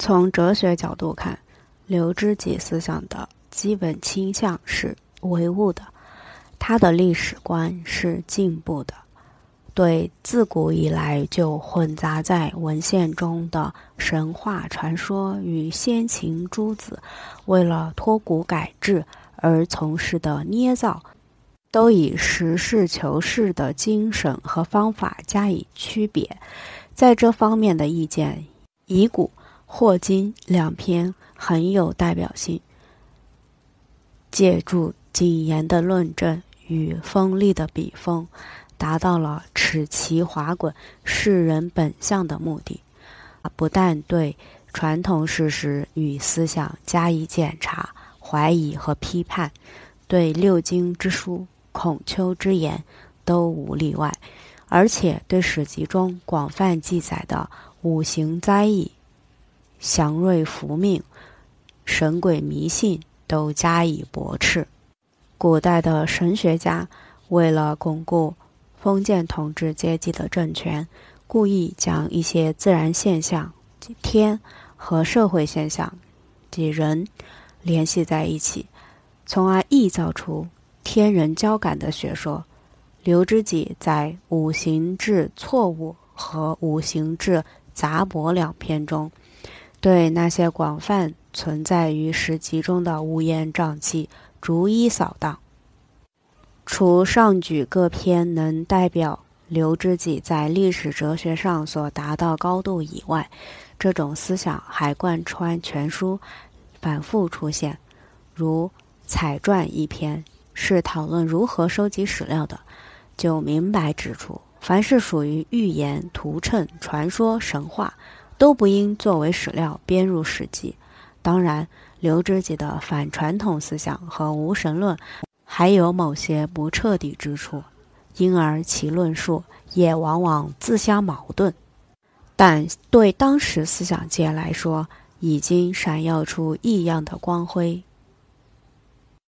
从哲学角度看，刘知几思想的基本倾向是唯物的，他的历史观是进步的，对自古以来就混杂在文献中的神话传说与先秦诸子为了脱古改制而从事的捏造，都以实事求是的精神和方法加以区别，在这方面的意见，以古。霍金两篇很有代表性，借助谨严的论证与锋利的笔锋，达到了齿齐滑滚、世人本相的目的。不但对传统事实与思想加以检查、怀疑和批判，对六经之书、孔丘之言都无例外，而且对史籍中广泛记载的五行灾异。祥瑞福命、神鬼迷信都加以驳斥。古代的神学家为了巩固封建统治阶级的政权，故意将一些自然现象即天和社会现象即人联系在一起，从而臆造出天人交感的学说。刘知几在《五行志错误》和《五行志杂驳》两篇中。对那些广泛存在于史籍中的乌烟瘴气逐一扫荡。除上举各篇能代表刘知几在历史哲学上所达到高度以外，这种思想还贯穿全书，反复出现。如《彩传》一篇是讨论如何收集史料的，就明白指出，凡是属于寓言、图谶、传说、神话。都不应作为史料编入史籍。当然，刘知几的反传统思想和无神论还有某些不彻底之处，因而其论述也往往自相矛盾。但对当时思想界来说，已经闪耀出异样的光辉。